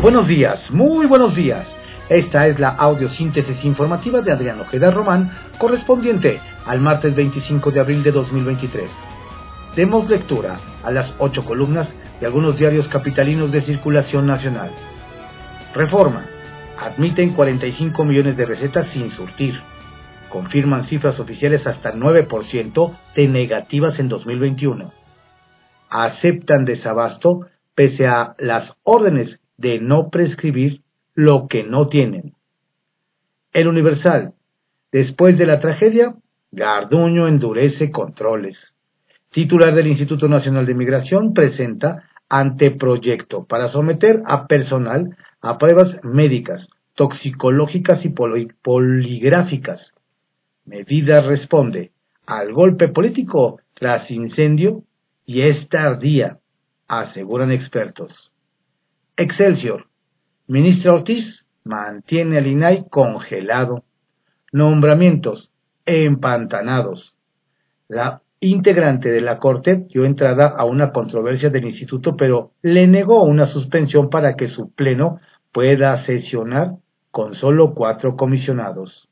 Buenos días, muy buenos días. Esta es la audiosíntesis informativa de Adrián Ojeda Román, correspondiente al martes 25 de abril de 2023. Demos lectura a las ocho columnas de algunos diarios capitalinos de circulación nacional. Reforma. Admiten 45 millones de recetas sin surtir. Confirman cifras oficiales hasta 9% de negativas en 2021. Aceptan desabasto pese a las órdenes de no prescribir lo que no tienen. El Universal. Después de la tragedia, Garduño endurece controles. Titular del Instituto Nacional de Migración presenta anteproyecto para someter a personal a pruebas médicas, toxicológicas y poligráficas. Medida responde al golpe político tras incendio y es tardía, aseguran expertos. Excelsior. Ministra Ortiz mantiene al INAI congelado. Nombramientos empantanados. La integrante de la Corte dio entrada a una controversia del instituto, pero le negó una suspensión para que su pleno pueda sesionar con solo cuatro comisionados.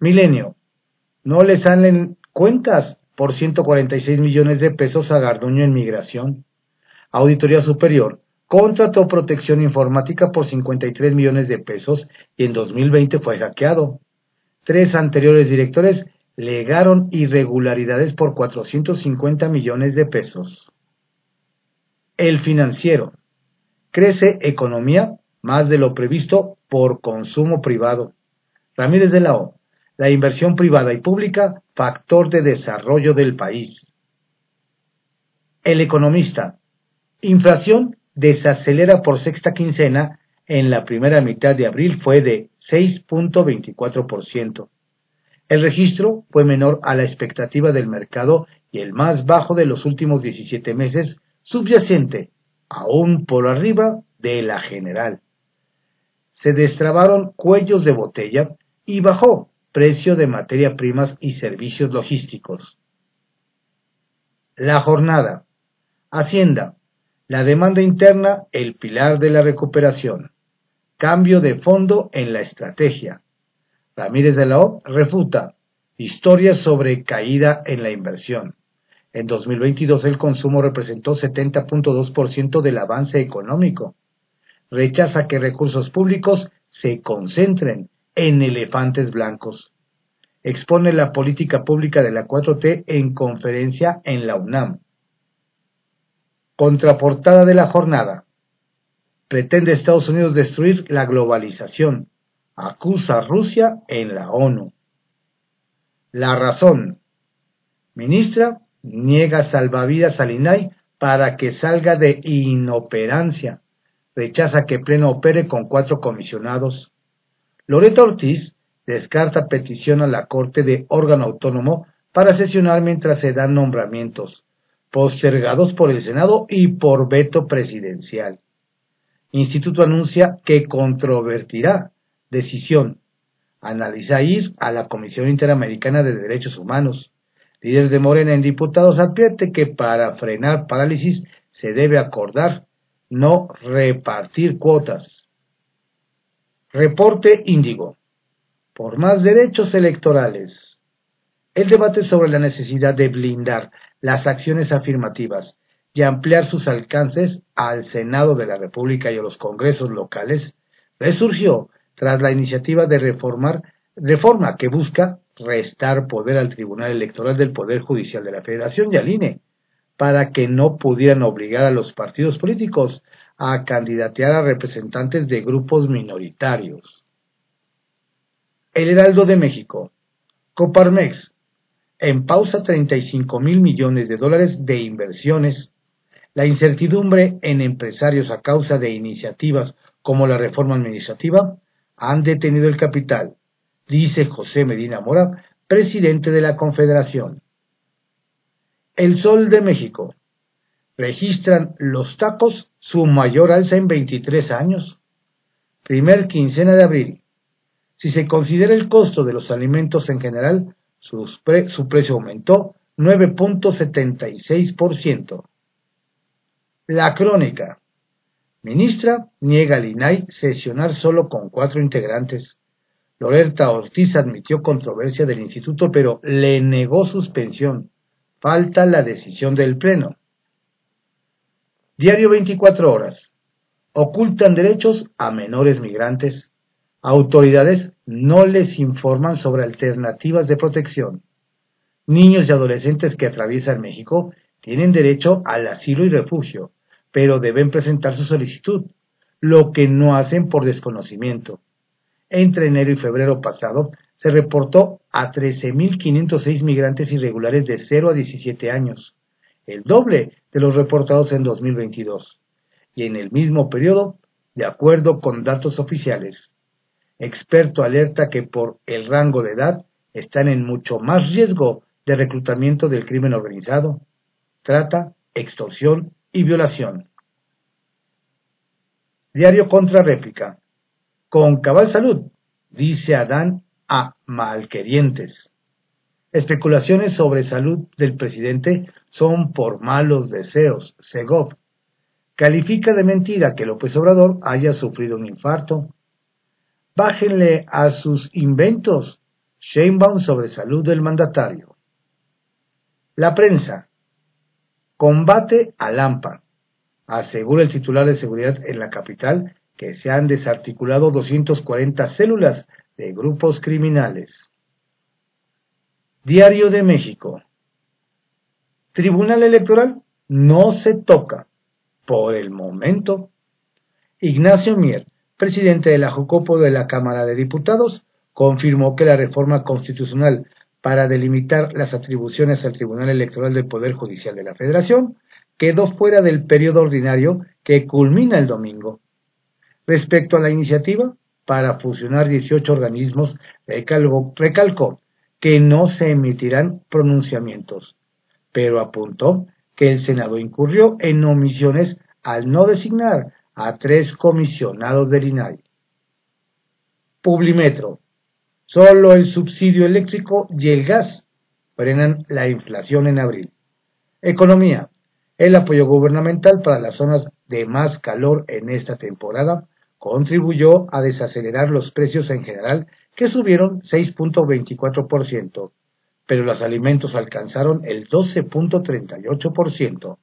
Milenio. No le salen cuentas por 146 millones de pesos a Garduño en migración. Auditoría Superior contrató protección informática por 53 millones de pesos y en 2020 fue hackeado. Tres anteriores directores legaron irregularidades por 450 millones de pesos. El financiero. Crece economía más de lo previsto por consumo privado. Ramírez de la O. La inversión privada y pública, factor de desarrollo del país. El economista. Inflación desacelera por sexta quincena, en la primera mitad de abril fue de 6.24%. El registro fue menor a la expectativa del mercado y el más bajo de los últimos 17 meses, subyacente, aún por arriba de la general. Se destrabaron cuellos de botella y bajó precio de materia primas y servicios logísticos. La jornada. Hacienda la demanda interna, el pilar de la recuperación. Cambio de fondo en la estrategia. Ramírez de la O refuta. Historias sobre caída en la inversión. En 2022 el consumo representó 70.2% del avance económico. Rechaza que recursos públicos se concentren en elefantes blancos. Expone la política pública de la 4T en conferencia en la UNAM. Contraportada de la jornada. Pretende Estados Unidos destruir la globalización. Acusa a Rusia en la ONU. La razón. Ministra niega salvavidas al INAI para que salga de inoperancia. Rechaza que Pleno opere con cuatro comisionados. Loreto Ortiz descarta petición a la Corte de órgano autónomo para sesionar mientras se dan nombramientos postergados por el Senado y por veto presidencial. Instituto anuncia que controvertirá decisión. Analiza ir a la Comisión Interamericana de Derechos Humanos. Líder de Morena en diputados advierte que para frenar parálisis se debe acordar, no repartir cuotas. Reporte Índigo. Por más derechos electorales. El debate sobre la necesidad de blindar las acciones afirmativas y ampliar sus alcances al Senado de la República y a los congresos locales, resurgió tras la iniciativa de reformar, reforma que busca restar poder al Tribunal Electoral del Poder Judicial de la Federación y al INE, para que no pudieran obligar a los partidos políticos a candidatear a representantes de grupos minoritarios. El Heraldo de México, Coparmex, en pausa 35 mil millones de dólares de inversiones, la incertidumbre en empresarios a causa de iniciativas como la reforma administrativa han detenido el capital, dice José Medina Mora, presidente de la Confederación. El Sol de México. Registran los tacos su mayor alza en 23 años. Primer quincena de abril. Si se considera el costo de los alimentos en general, su precio aumentó 9.76%. La crónica. Ministra niega al INAI sesionar solo con cuatro integrantes. Loretta Ortiz admitió controversia del instituto, pero le negó suspensión. Falta la decisión del Pleno. Diario 24 horas. Ocultan derechos a menores migrantes. Autoridades no les informan sobre alternativas de protección. Niños y adolescentes que atraviesan México tienen derecho al asilo y refugio pero deben presentar su solicitud, lo que no hacen por desconocimiento. Entre enero y febrero pasado se reportó a 13.506 migrantes irregulares de 0 a 17 años, el doble de los reportados en 2022, y en el mismo periodo, de acuerdo con datos oficiales. Experto alerta que por el rango de edad están en mucho más riesgo de reclutamiento del crimen organizado, trata, extorsión y violación. Diario contra réplica. Con cabal salud, dice Adán a malquerientes. Especulaciones sobre salud del presidente son por malos deseos, Segov. Califica de mentira que López Obrador haya sufrido un infarto. Bájenle a sus inventos. Sheinbaum sobre salud del mandatario. La prensa. Combate a Lampa. Asegura el titular de seguridad en la capital que se han desarticulado 240 células de grupos criminales. Diario de México. Tribunal Electoral no se toca por el momento. Ignacio Mier, presidente de la Jocopo de la Cámara de Diputados, confirmó que la reforma constitucional para delimitar las atribuciones al Tribunal Electoral del Poder Judicial de la Federación quedó fuera del periodo ordinario que culmina el domingo. Respecto a la iniciativa para fusionar 18 organismos, recalcó que no se emitirán pronunciamientos, pero apuntó que el Senado incurrió en omisiones al no designar a tres comisionados del INAI. Publimetro Solo el subsidio eléctrico y el gas frenan la inflación en abril. Economía. El apoyo gubernamental para las zonas de más calor en esta temporada contribuyó a desacelerar los precios en general que subieron 6.24%, pero los alimentos alcanzaron el 12.38%.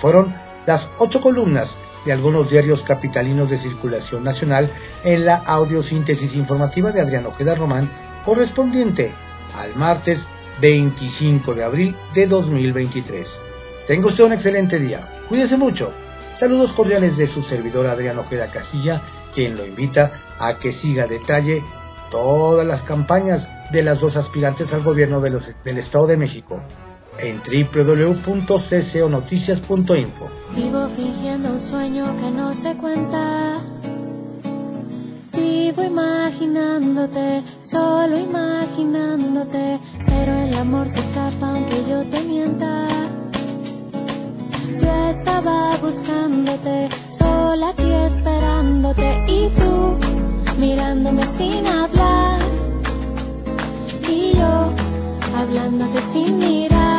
Fueron las ocho columnas de algunos diarios capitalinos de circulación nacional en la audiosíntesis informativa de Adrián Ojeda Román, correspondiente al martes 25 de abril de 2023. Tenga usted un excelente día. Cuídese mucho. Saludos cordiales de su servidor Adrián Ojeda Casilla, quien lo invita a que siga a detalle todas las campañas de las dos aspirantes al gobierno de los, del Estado de México en www.cconoticias.info. Vivo fingiendo un sueño que no se cuenta. Vivo imaginándote, solo imaginándote, pero el amor se escapa aunque yo te mienta. Yo estaba buscándote, sola aquí esperándote y tú mirándome sin hablar y yo hablándote sin mirar.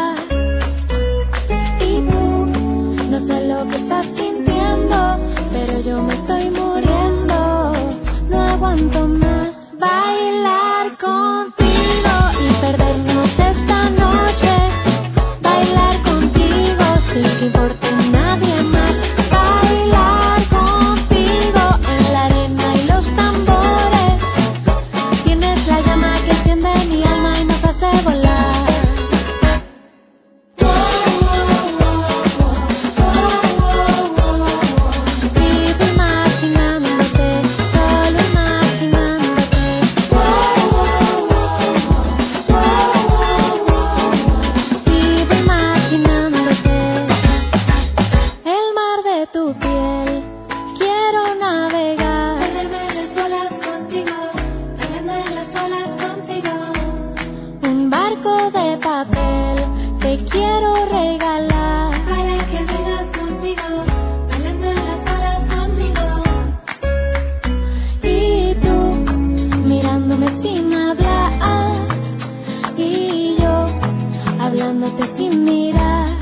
mirándote sin mirar.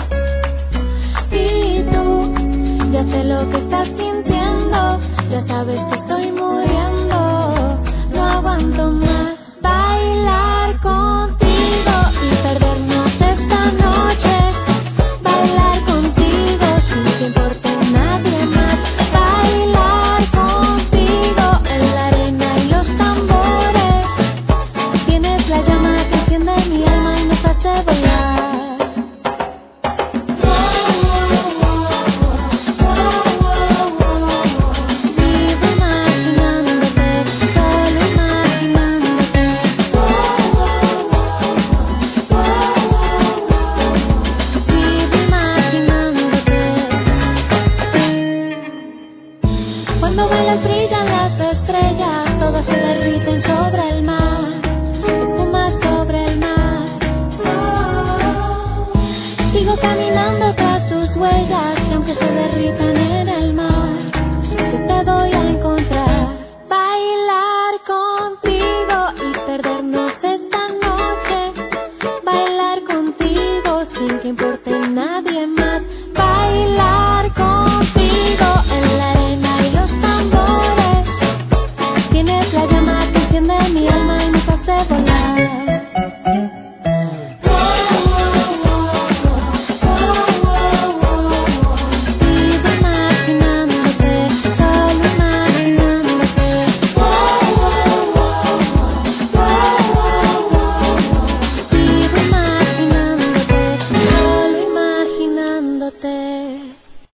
Y tú, ya sé lo que estás sintiendo, ya sabes que estoy muy